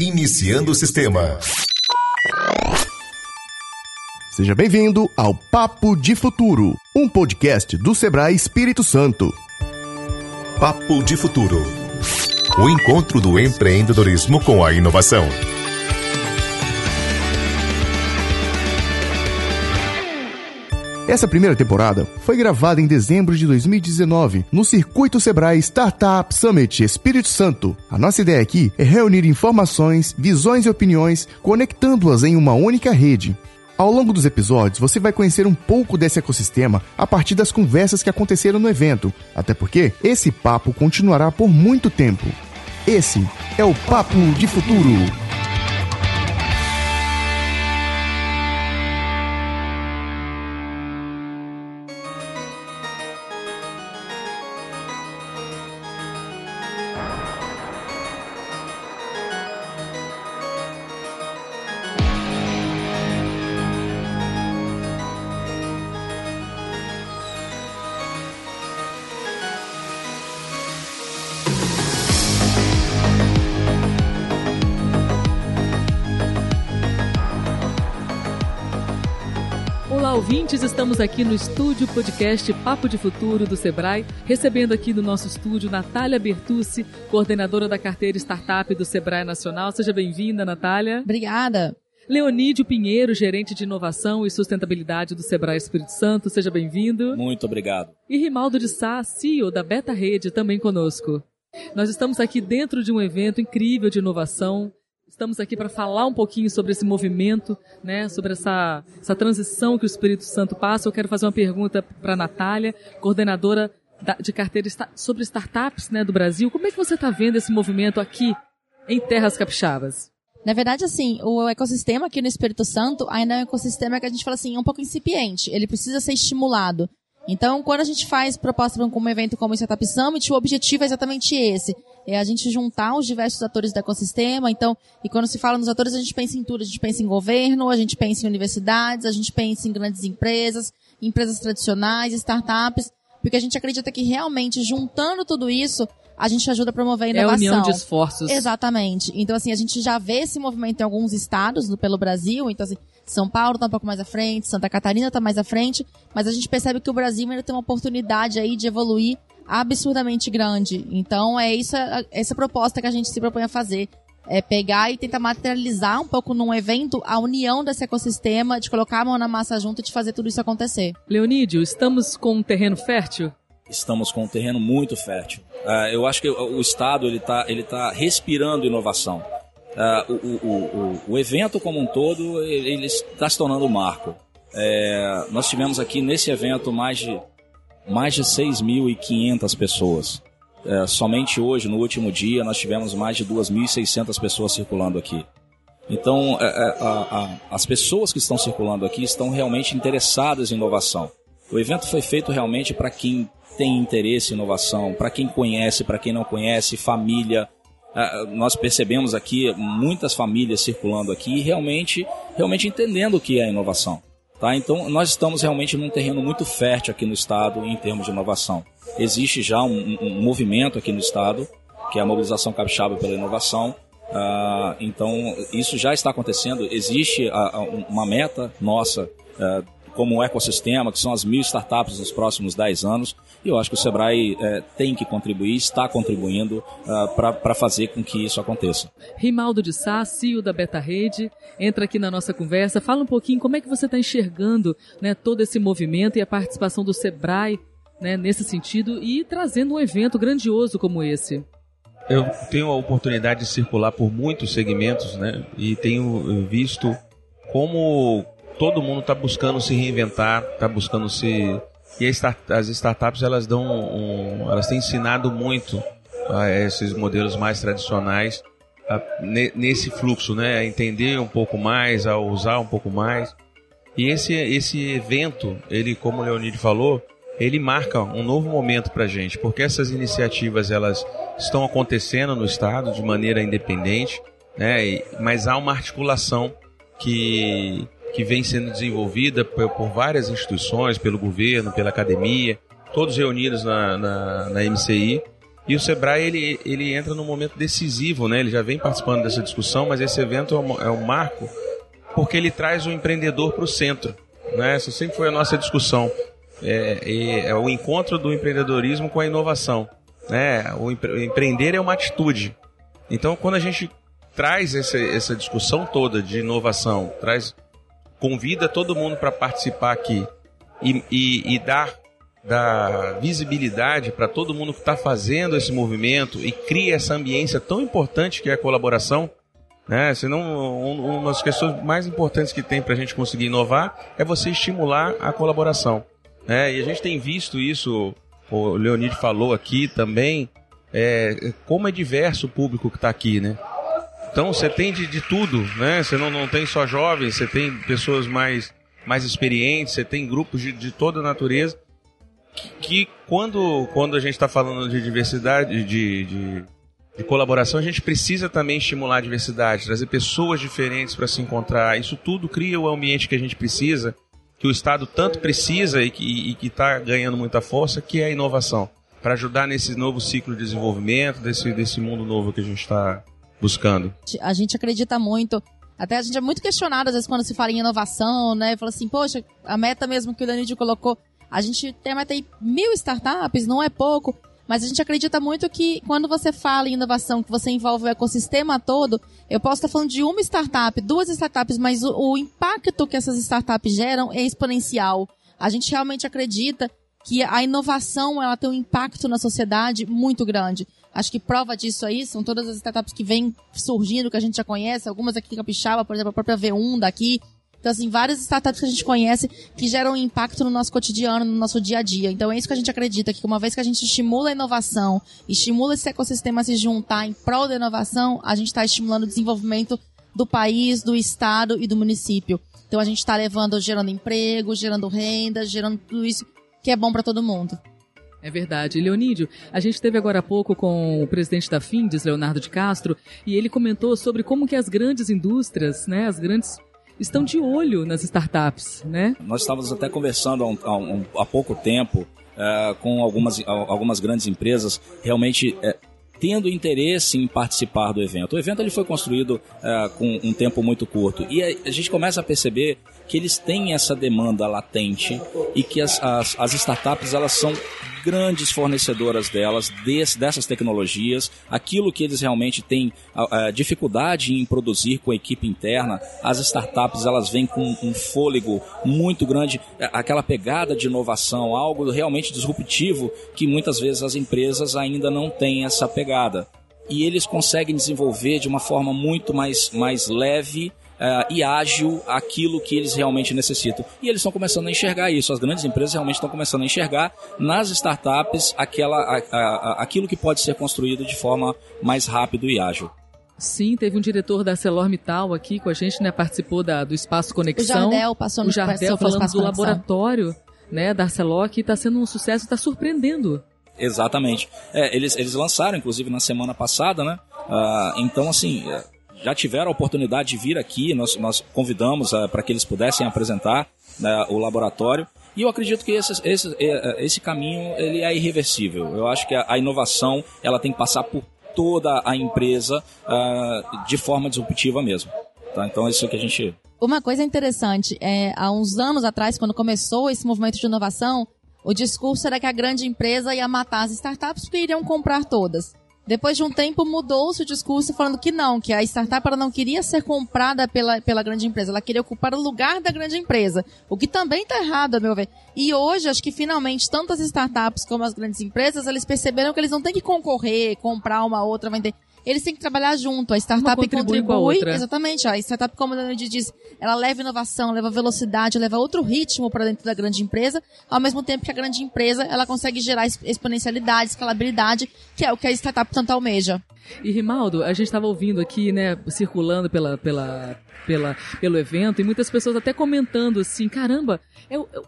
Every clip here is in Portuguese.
Iniciando o sistema. Seja bem-vindo ao Papo de Futuro, um podcast do Sebrae Espírito Santo. Papo de Futuro. O encontro do empreendedorismo com a inovação. Essa primeira temporada foi gravada em dezembro de 2019 no Circuito Sebrae Startup Summit Espírito Santo. A nossa ideia aqui é reunir informações, visões e opiniões, conectando-as em uma única rede. Ao longo dos episódios, você vai conhecer um pouco desse ecossistema a partir das conversas que aconteceram no evento, até porque esse papo continuará por muito tempo. Esse é o Papo de Futuro. Ouvintes! Estamos aqui no estúdio podcast Papo de Futuro do Sebrae, recebendo aqui no nosso estúdio Natália Bertucci, coordenadora da carteira Startup do Sebrae Nacional. Seja bem-vinda, Natália. Obrigada. Leonídio Pinheiro, gerente de inovação e sustentabilidade do Sebrae Espírito Santo. Seja bem-vindo. Muito obrigado. E Rimaldo de Sá, CEO da Beta Rede, também conosco. Nós estamos aqui dentro de um evento incrível de inovação. Estamos aqui para falar um pouquinho sobre esse movimento, né, sobre essa, essa transição que o Espírito Santo passa. Eu quero fazer uma pergunta para a Natália, coordenadora da, de carteira sobre startups né, do Brasil. Como é que você está vendo esse movimento aqui em Terras Capixabas? Na verdade, assim, o ecossistema aqui no Espírito Santo ainda é um ecossistema que a gente fala assim, um pouco incipiente. Ele precisa ser estimulado. Então, quando a gente faz proposta para um evento como o Startup Summit, o objetivo é exatamente esse. É a gente juntar os diversos atores do ecossistema. Então, e quando se fala nos atores, a gente pensa em tudo. A gente pensa em governo, a gente pensa em universidades, a gente pensa em grandes empresas, empresas tradicionais, startups, porque a gente acredita que realmente juntando tudo isso, a gente ajuda a promover a inovação. É a união de esforços. Exatamente. Então, assim, a gente já vê esse movimento em alguns estados do, pelo Brasil. Então, assim, São Paulo está um pouco mais à frente, Santa Catarina está mais à frente, mas a gente percebe que o Brasil ainda tem uma oportunidade aí de evoluir absurdamente grande. Então, é isso, essa proposta que a gente se propõe a fazer. É pegar e tentar materializar um pouco num evento a união desse ecossistema, de colocar a mão na massa junto e de fazer tudo isso acontecer. Leonídio, estamos com um terreno fértil? Estamos com um terreno muito fértil. Uh, eu acho que o Estado ele está ele tá respirando inovação. Uh, o, o, o, o, evento como um todo ele está se tornando um marco. É, nós tivemos aqui nesse evento mais de mais de 6.500 pessoas. É, somente hoje, no último dia, nós tivemos mais de 2.600 pessoas circulando aqui. Então, é, é, a, a, as pessoas que estão circulando aqui estão realmente interessadas em inovação. O evento foi feito realmente para quem tem interesse em inovação, para quem conhece, para quem não conhece, família. É, nós percebemos aqui muitas famílias circulando aqui e realmente, realmente entendendo o que é inovação. Tá? Então, nós estamos realmente num terreno muito fértil aqui no Estado em termos de inovação. Existe já um, um movimento aqui no Estado, que é a Mobilização Capixaba pela Inovação. Uh, então, isso já está acontecendo. Existe uh, uma meta nossa uh, como um ecossistema, que são as mil startups nos próximos 10 anos. E eu acho que o Sebrae é, tem que contribuir, está contribuindo uh, para fazer com que isso aconteça. Rimaldo de Sá, CEO da Beta Rede, entra aqui na nossa conversa. Fala um pouquinho como é que você está enxergando né, todo esse movimento e a participação do Sebrae né, nesse sentido e trazendo um evento grandioso como esse. Eu tenho a oportunidade de circular por muitos segmentos né, e tenho visto como todo mundo está buscando se reinventar, está buscando se e as startups elas dão um, elas têm ensinado muito a esses modelos mais tradicionais a, nesse fluxo, né, a entender um pouco mais, a usar um pouco mais. E esse esse evento, ele como o Leonid falou, ele marca um novo momento para a gente, porque essas iniciativas elas estão acontecendo no estado de maneira independente, né, mas há uma articulação que que vem sendo desenvolvida por, várias instituições, pelo governo, pela academia, todos reunidos na, na, na MCI. E o Sebrae ele, ele entra num momento decisivo, né? Ele já vem participando dessa discussão, mas esse evento é um, é um marco porque ele traz o empreendedor para o centro. Né? Essa sempre foi a nossa discussão. É, é, o encontro do empreendedorismo com a inovação. Né? O empre empreender é uma atitude. Então, quando a gente traz essa, essa discussão toda de inovação, traz convida todo mundo para participar aqui e, e, e dar, dar visibilidade para todo mundo que está fazendo esse movimento e cria essa ambiência tão importante que é a colaboração, né? Senão, um, uma das questões mais importantes que tem para a gente conseguir inovar é você estimular a colaboração. Né? E a gente tem visto isso, o Leonid falou aqui também, é, como é diverso o público que está aqui, né? Então você tem de, de tudo, né? Você não, não tem só jovens, você tem pessoas mais, mais experientes, você tem grupos de, de toda a natureza que, que quando, quando a gente está falando de diversidade, de, de, de, colaboração, a gente precisa também estimular a diversidade, trazer pessoas diferentes para se encontrar. Isso tudo cria o ambiente que a gente precisa, que o Estado tanto precisa e que está ganhando muita força, que é a inovação. Para ajudar nesse novo ciclo de desenvolvimento, desse, desse mundo novo que a gente está buscando? A gente acredita muito. Até a gente é muito questionado, às vezes, quando se fala em inovação, né? Fala assim, poxa, a meta mesmo que o Danilo colocou, a gente tem a meta aí mil startups, não é pouco. Mas a gente acredita muito que quando você fala em inovação, que você envolve o ecossistema todo, eu posso estar falando de uma startup, duas startups, mas o, o impacto que essas startups geram é exponencial. A gente realmente acredita que a inovação ela tem um impacto na sociedade muito grande. Acho que prova disso aí são todas as startups que vêm surgindo, que a gente já conhece, algumas aqui em Capixaba, por exemplo, a própria V1 daqui. Então, assim, várias startups que a gente conhece que geram impacto no nosso cotidiano, no nosso dia a dia. Então, é isso que a gente acredita, que uma vez que a gente estimula a inovação, estimula esse ecossistema a se juntar em prol da inovação, a gente está estimulando o desenvolvimento do país, do estado e do município. Então, a gente está levando, gerando emprego, gerando renda, gerando tudo isso que é bom para todo mundo. É verdade. Leonídio, a gente esteve agora há pouco com o presidente da Findes, Leonardo de Castro, e ele comentou sobre como que as grandes indústrias, né, as grandes estão de olho nas startups, né? Nós estávamos até conversando há, um, há, um, há pouco tempo uh, com algumas, algumas grandes empresas realmente uh, tendo interesse em participar do evento. O evento ele foi construído uh, com um tempo muito curto e a, a gente começa a perceber que eles têm essa demanda latente e que as, as, as startups elas são grandes fornecedoras delas, desse, dessas tecnologias, aquilo que eles realmente têm a, a dificuldade em produzir com a equipe interna, as startups elas vêm com um fôlego muito grande, é, aquela pegada de inovação, algo realmente disruptivo que muitas vezes as empresas ainda não têm essa pegada. E eles conseguem desenvolver de uma forma muito mais, mais leve uh, e ágil aquilo que eles realmente necessitam. E eles estão começando a enxergar isso. As grandes empresas realmente estão começando a enxergar nas startups aquela, a, a, aquilo que pode ser construído de forma mais rápido e ágil. Sim, teve um diretor da ArcelorMittal aqui com a gente, né? Participou da, do Espaço Conexão. O Jardel passou no O Jardel falando do laboratório né, da Arcelor, que está sendo um sucesso, está surpreendendo. Exatamente. É, eles, eles lançaram, inclusive, na semana passada, né? Uh, então, assim, já tiveram a oportunidade de vir aqui, nós, nós convidamos uh, para que eles pudessem apresentar uh, o laboratório. E eu acredito que esse, esse, eh, esse caminho ele é irreversível. Eu acho que a, a inovação ela tem que passar por toda a empresa uh, de forma disruptiva mesmo. Tá? Então é isso que a gente. Uma coisa interessante, é, há uns anos atrás, quando começou esse movimento de inovação, o discurso era que a grande empresa ia matar as startups porque iriam comprar todas. Depois de um tempo mudou-se o discurso falando que não, que a startup ela não queria ser comprada pela, pela grande empresa, ela queria ocupar o lugar da grande empresa, o que também está errado, a meu ver. E hoje, acho que finalmente, tanto as startups como as grandes empresas, eles perceberam que eles não têm que concorrer, comprar uma outra, vender eles têm que trabalhar junto. A startup contribui, contribui exatamente. A startup, como a Dani diz, ela leva inovação, leva velocidade, leva outro ritmo para dentro da grande empresa, ao mesmo tempo que a grande empresa ela consegue gerar exponencialidade, escalabilidade, que é o que a startup tanto almeja. E Rimaldo, a gente estava ouvindo aqui, né, circulando pela, pela, pela, pelo evento, e muitas pessoas até comentando assim, caramba, é o, é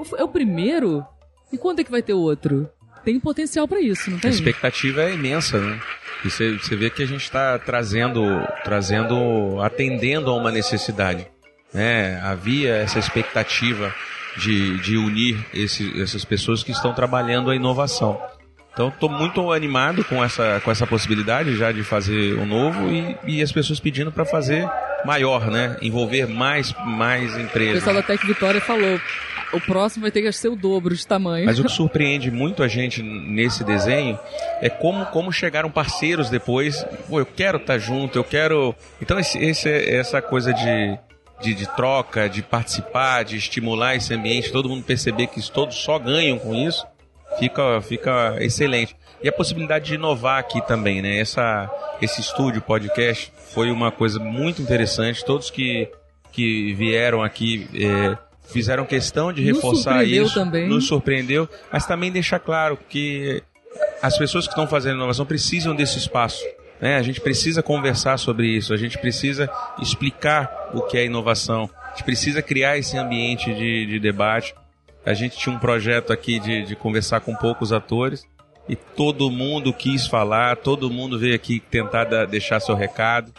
o, é o primeiro? E quando é que vai ter outro? Tem potencial para isso, não tem? A expectativa é imensa, né? E você, você vê que a gente está trazendo, trazendo, atendendo a uma necessidade. Né? Havia essa expectativa de, de unir esse, essas pessoas que estão trabalhando a inovação. Então estou muito animado com essa, com essa possibilidade já de fazer o novo e, e as pessoas pedindo para fazer maior, né? Envolver mais, mais O empresas. pessoal da Tec Vitória falou, o próximo vai ter que ser o dobro de tamanho. Mas o que surpreende muito a gente nesse desenho é como, como chegaram parceiros depois. Pô, eu quero estar junto, eu quero. Então, esse, esse- essa coisa de, de, de troca, de participar, de estimular esse ambiente, todo mundo perceber que todos só ganham com isso, fica, fica excelente. E a possibilidade de inovar aqui também, né? Essa, esse estúdio podcast foi uma coisa muito interessante. Todos que, que vieram aqui é, fizeram questão de Nos reforçar surpreendeu isso. também. Nos surpreendeu, mas também deixar claro que as pessoas que estão fazendo inovação precisam desse espaço. Né? A gente precisa conversar sobre isso, a gente precisa explicar o que é inovação, a gente precisa criar esse ambiente de, de debate. A gente tinha um projeto aqui de, de conversar com poucos atores e todo mundo quis falar, todo mundo veio aqui tentar da- deixar seu recado.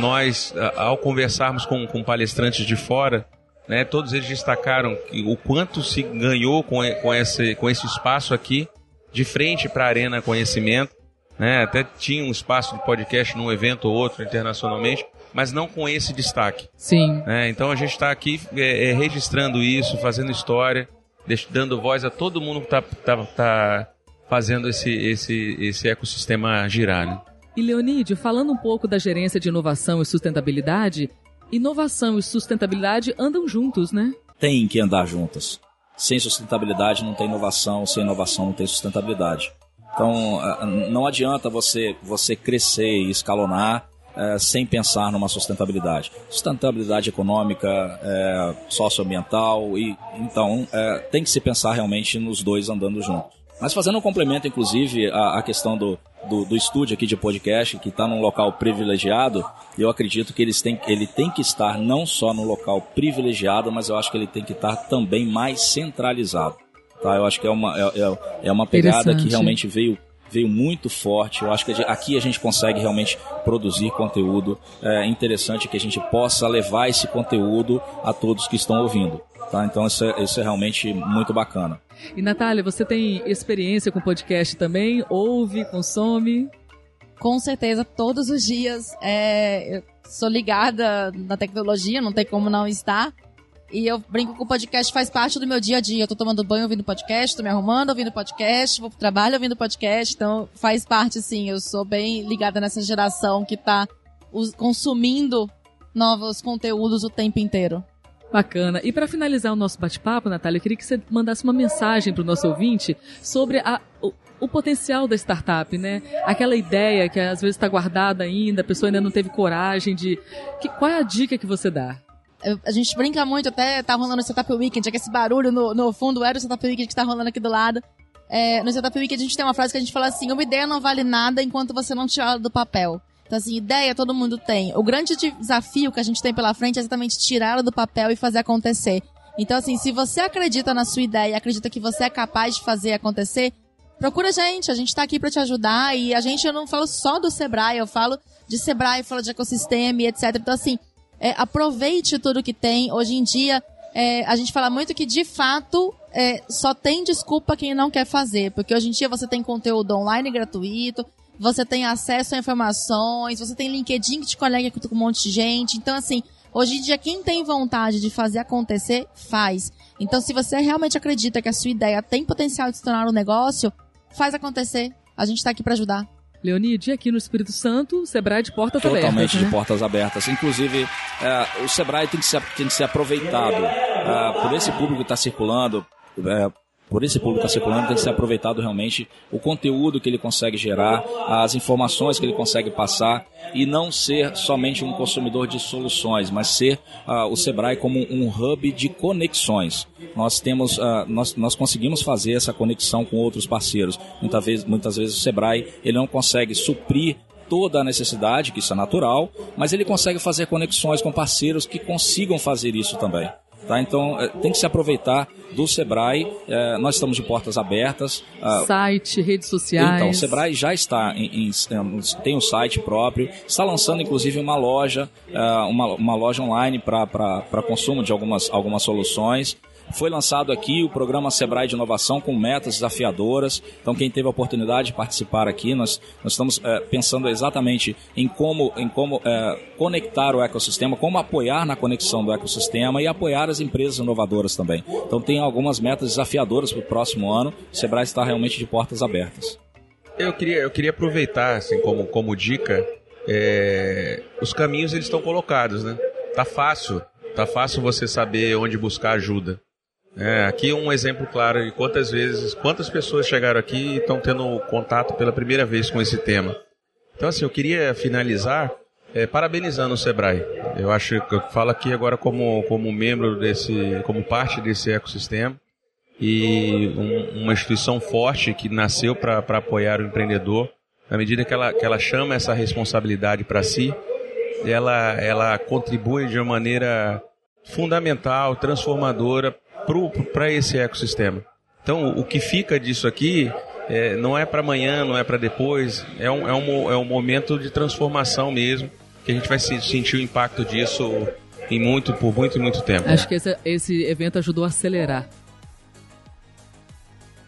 Nós, ao conversarmos com, com palestrantes de fora, né, todos eles destacaram que o quanto se ganhou com, com, esse, com esse espaço aqui, de frente para a Arena Conhecimento. Né, até tinha um espaço de podcast num evento ou outro internacionalmente, mas não com esse destaque. Sim. né? Então a gente está aqui é, é, registrando isso, fazendo história, dando voz a todo mundo que está tá, tá fazendo esse, esse, esse ecossistema girar. Né? E Leonídio, falando um pouco da gerência de inovação e sustentabilidade, inovação e sustentabilidade andam juntos, né? Tem que andar juntas. Sem sustentabilidade não tem inovação, sem inovação não tem sustentabilidade. Então, ah, não adianta você, você crescer e escalonar eh, sem pensar numa sustentabilidade. Sustentabilidade econômica, eh, socioambiental, e então eh, tem que se pensar realmente nos dois andando juntos. Mas fazendo um complemento, inclusive, à, à questão do, do, do estúdio aqui de podcast, que está num local privilegiado, eu acredito que eles têm, ele tem que estar não só no local privilegiado, mas eu acho que ele tem que estar também mais centralizado. Tá? Eu acho que é uma, é, é- é uma pegada que realmente veio, veio muito forte. Eu acho que aqui a gente consegue realmente produzir conteúdo é, interessante, que a gente possa levar esse conteúdo a todos que estão ouvindo. Tá? Então isso é, isso é realmente muito bacana. E Natália, você tem experiência com podcast também? Ouve, consome? Com certeza, todos os dias. É, eu sou ligada na tecnologia, não tem como não estar. E eu brinco que o podcast faz parte do meu dia a dia. Eu tô tomando banho ouvindo podcast, tô me arrumando ouvindo podcast, vou pro trabalho ouvindo podcast. Então faz parte, sim. Eu sou bem ligada nessa geração que tá consumindo novos conteúdos o tempo inteiro. Bacana. E para finalizar o nosso bate-papo, Natália, eu queria que você mandasse uma mensagem para o nosso ouvinte sobre a- o, o potencial da startup, né? Aquela ideia que às vezes está guardada ainda, a pessoa ainda não teve coragem de. Que, qual é a dica que você dá? A gente brinca muito, até tá rolando o Setup Weekend, é que esse barulho no, no fundo era o Setup Weekend que tá rolando aqui do lado. É, no Setup Weekend a gente tem uma frase que a gente fala assim, uma ideia não vale nada enquanto você não tirar ela do papel. Então assim, ideia todo mundo tem. O grande de- desafio que a gente tem pela frente é exatamente tirar ela do papel e fazer acontecer. Então assim, se você acredita na sua ideia, acredita que você é capaz de fazer acontecer, procura a gente, a gente tá aqui pra te ajudar e a gente, eu não falo só do Sebrae, eu falo de Sebrae, falo de ecossistema e etc. Então assim, é, aproveite tudo que tem. Hoje em dia, é, a gente fala muito que, de fato, é, só tem desculpa quem não quer fazer. Porque hoje em dia você tem conteúdo online gratuito, você tem acesso a informações, você tem LinkedIn que te conecta com um monte de gente. Então, assim, hoje em dia, quem tem vontade de fazer acontecer, faz. Então, se você realmente acredita que a sua ideia tem potencial de se tornar um negócio, faz acontecer. A gente tá aqui para ajudar. Leonide, aqui no Espírito Santo, o Sebrae de portas abertas. Totalmente né? de portas abertas. Inclusive, é, o Sebrae tem que ser, tem que ser aproveitado é, por esse público que está circulando. é, por esse público está circulando, tem que ser aproveitado realmente o conteúdo que ele consegue gerar, as informações que ele consegue passar e não ser somente um consumidor de soluções, mas ser ah, o Sebrae como um hub de conexões. Nós temos, ah, nós, nós conseguimos fazer essa conexão com outros parceiros. Muitas vezes, muitas vezes o Sebrae ele não consegue suprir toda a necessidade, que isso é natural, mas ele consegue fazer conexões com parceiros que consigam fazer isso também. Tá? Então, eh, tem que se aproveitar do Sebrae. Eh, nós estamos de portas abertas. ah, Site, redes sociais. então, o Sebrae já está em, em- tem um site próprio, está lançando inclusive uma loja, ah, uma, uma loja online para consumo de algumas, algumas soluções. Foi lançado aqui o programa Sebrae de Inovação com metas desafiadoras. Então, quem teve a oportunidade de participar aqui, nós, nós estamos é, pensando exatamente em como, em como é, conectar o ecossistema, como apoiar na conexão do ecossistema e apoiar as empresas inovadoras também. Então, tem algumas metas desafiadoras para o próximo ano. O Sebrae está realmente de portas abertas. Eu queria, eu queria aproveitar, assim, como, como dica, é, os caminhos eles estão colocados, né? Tá fácil, tá fácil você saber onde buscar ajuda. É, aqui um exemplo claro de quantas vezes, quantas pessoas chegaram aqui e estão tendo contato pela primeira vez com esse tema. Então, assim, eu queria finalizar é, parabenizando o Sebrae. Eu acho que eu falo aqui agora como, como membro desse, como parte desse ecossistema e um, uma instituição forte que nasceu para apoiar o empreendedor. Na medida que ela, que ela chama essa responsabilidade para si, ela, ela contribui de uma maneira fundamental, transformadora para esse ecossistema. Então, o que fica disso aqui é, não é para amanhã, não é para depois, é um, é, um, é um momento de transformação mesmo, que a gente vai sentir o impacto disso em muito, por muito e muito tempo. Acho que esse, esse evento ajudou a acelerar.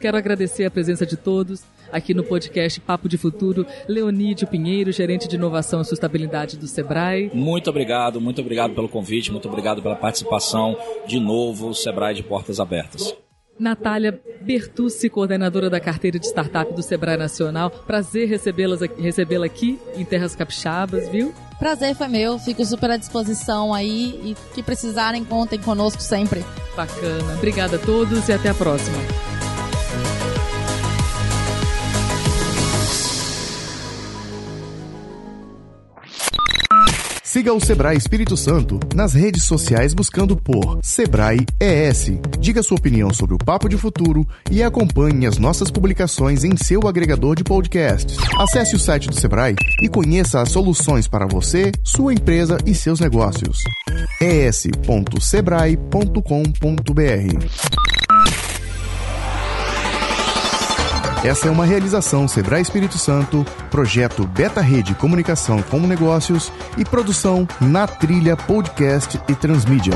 Quero agradecer a presença de todos aqui no podcast Papo de Futuro, Leonídio Pinheiro, gerente de inovação e sustentabilidade do Sebrae. Muito obrigado, muito obrigado pelo convite, muito obrigado pela participação. De novo, o Sebrae de portas abertas. Natália Bertucci, coordenadora da carteira de startup do Sebrae Nacional. Prazer recebê-la recebê aqui em Terras Capixabas, viu? Prazer foi meu, fico super à disposição aí e que precisarem, contem conosco sempre. Bacana. Obrigada a todos e até a próxima. Siga o Sebrae Espírito Santo nas redes sociais buscando por Sebrae ES. Diga sua opinião sobre o Papo de Futuro e acompanhe as nossas publicações em seu agregador de podcasts. Acesse o site do Sebrae e conheça as soluções para você, sua empresa e seus negócios. es.sebrae.com.br Essa é uma realização Sebrae Espírito Santo, projeto Beta Rede Comunicação como Negócios e produção na Trilha Podcast e Transmídia.